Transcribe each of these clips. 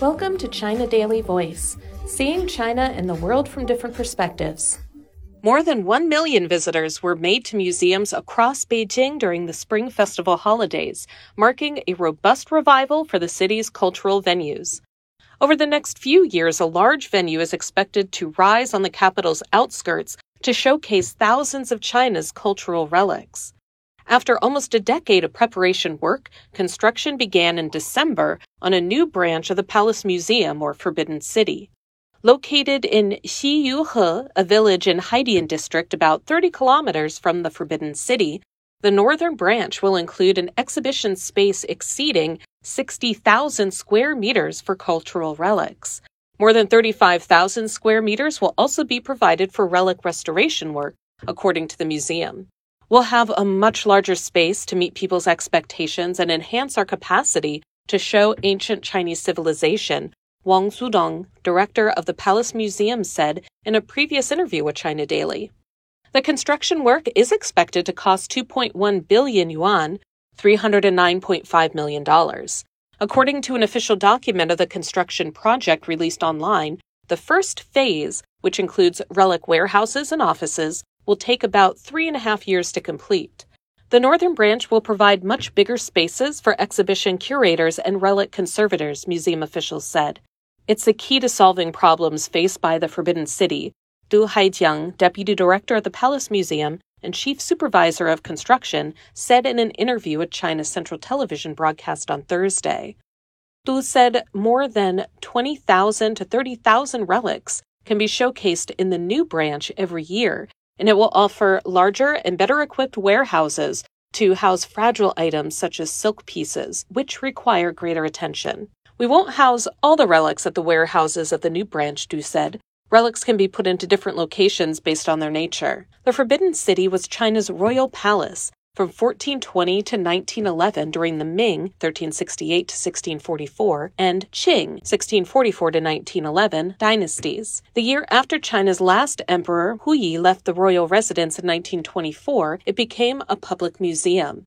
Welcome to China Daily Voice, seeing China and the world from different perspectives. More than 1 million visitors were made to museums across Beijing during the Spring Festival holidays, marking a robust revival for the city's cultural venues. Over the next few years, a large venue is expected to rise on the capital's outskirts to showcase thousands of China's cultural relics. After almost a decade of preparation work, construction began in December on a new branch of the Palace Museum or Forbidden City. Located in Xiyuhe, a village in Haidian district about 30 kilometers from the Forbidden City, the northern branch will include an exhibition space exceeding 60,000 square meters for cultural relics. More than 35,000 square meters will also be provided for relic restoration work, according to the museum. We'll have a much larger space to meet people's expectations and enhance our capacity to show ancient Chinese civilization, Wang Xudong, director of the Palace Museum, said in a previous interview with China Daily. The construction work is expected to cost 2.1 billion yuan, $309.5 million. According to an official document of the construction project released online, the first phase, which includes relic warehouses and offices, will take about three and a half years to complete. The northern branch will provide much bigger spaces for exhibition curators and relic conservators, museum officials said. It's the key to solving problems faced by the Forbidden City. Du Haijiang, deputy director of the Palace Museum, and chief supervisor of construction, said in an interview at China Central Television broadcast on Thursday. Du said more than 20,000 to 30,000 relics can be showcased in the new branch every year, and it will offer larger and better equipped warehouses to house fragile items such as silk pieces, which require greater attention. We won't house all the relics at the warehouses of the new branch, Du said, Relics can be put into different locations based on their nature. The Forbidden City was China's royal palace from 1420 to 1911 during the Ming 1368 to 1644 and Qing 1644 to 1911 dynasties. The year after China's last emperor Puyi left the royal residence in 1924, it became a public museum.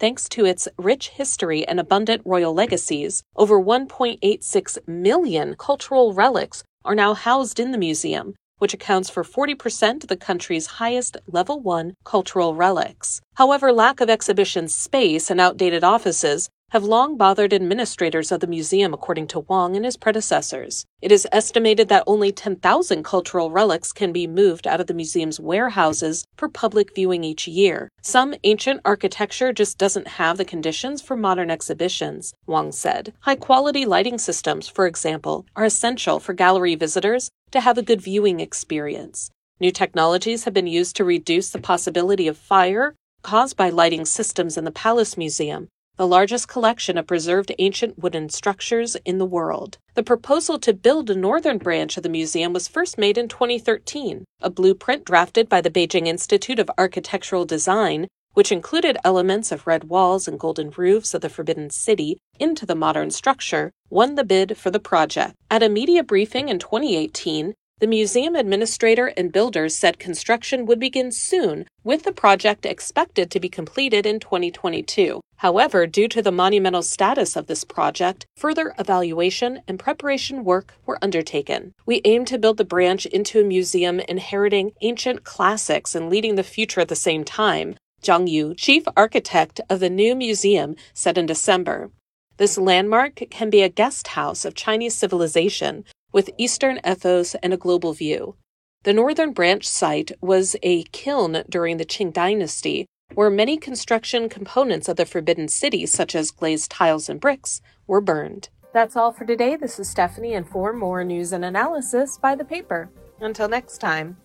Thanks to its rich history and abundant royal legacies, over 1.86 million cultural relics are now housed in the museum, which accounts for 40% of the country's highest level 1 cultural relics. However, lack of exhibition space and outdated offices have long bothered administrators of the museum, according to Wang and his predecessors. It is estimated that only 10,000 cultural relics can be moved out of the museum's warehouses for public viewing each year. Some ancient architecture just doesn't have the conditions for modern exhibitions, Wang said. High quality lighting systems, for example, are essential for gallery visitors to have a good viewing experience. New technologies have been used to reduce the possibility of fire caused by lighting systems in the Palace Museum, the largest collection of preserved ancient wooden structures in the world. The proposal to build a northern branch of the museum was first made in 2013. A blueprint drafted by the Beijing Institute of Architectural Design, which included elements of red walls and golden roofs of the Forbidden City into the modern structure, won the bid for the project. At a media briefing in 2018, the museum administrator and builders said construction would begin soon, with the project expected to be completed in 2022. However, due to the monumental status of this project, further evaluation and preparation work were undertaken. We aim to build the branch into a museum inheriting ancient classics and leading the future at the same time, Zhang Yu, chief architect of the new museum, said in December. This landmark can be a guest house of Chinese civilization with Eastern ethos and a global view. The northern branch site was a kiln during the Qing dynasty, where many construction components of the Forbidden City, such as glazed tiles and bricks, were burned. That's all for today. This is Stephanie, and for more news and analysis, by the paper. Until next time.